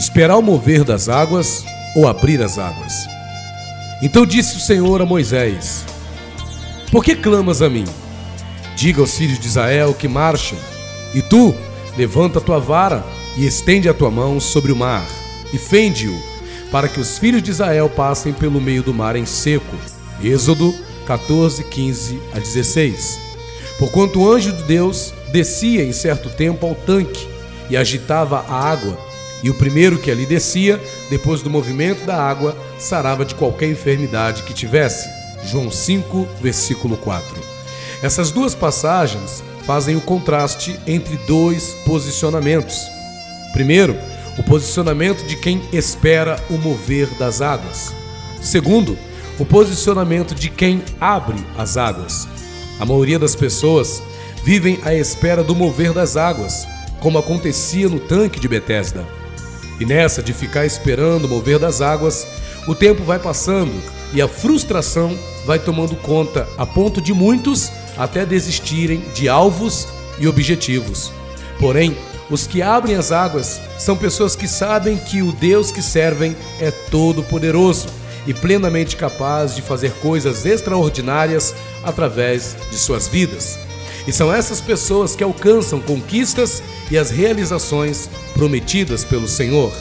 esperar o mover das águas ou abrir as águas? Então disse o Senhor a Moisés: Por que clamas a mim? Diga aos filhos de Israel que marchem, e tu levanta a tua vara e estende a tua mão sobre o mar, e fende-o, para que os filhos de Israel passem pelo meio do mar em seco. Êxodo 14, 15 a 16. Porquanto o anjo de Deus descia em certo tempo ao tanque e agitava a água, e o primeiro que ali descia, depois do movimento da água, sarava de qualquer enfermidade que tivesse. João 5, versículo 4. Essas duas passagens fazem o contraste entre dois posicionamentos. Primeiro, o posicionamento de quem espera o mover das águas. Segundo, o posicionamento de quem abre as águas. A maioria das pessoas vivem à espera do mover das águas, como acontecia no tanque de Betesda. E nessa de ficar esperando o mover das águas, o tempo vai passando e a frustração vai tomando conta a ponto de muitos até desistirem de alvos e objetivos. Porém, os que abrem as águas são pessoas que sabem que o Deus que servem é todo-poderoso e plenamente capaz de fazer coisas extraordinárias através de suas vidas. E são essas pessoas que alcançam conquistas e as realizações prometidas pelo Senhor.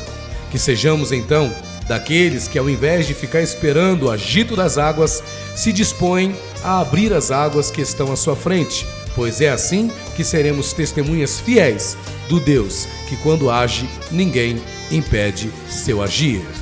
Que sejamos então daqueles que, ao invés de ficar esperando o agito das águas, se dispõem a abrir as águas que estão à sua frente, pois é assim que seremos testemunhas fiéis do Deus que, quando age, ninguém impede seu agir.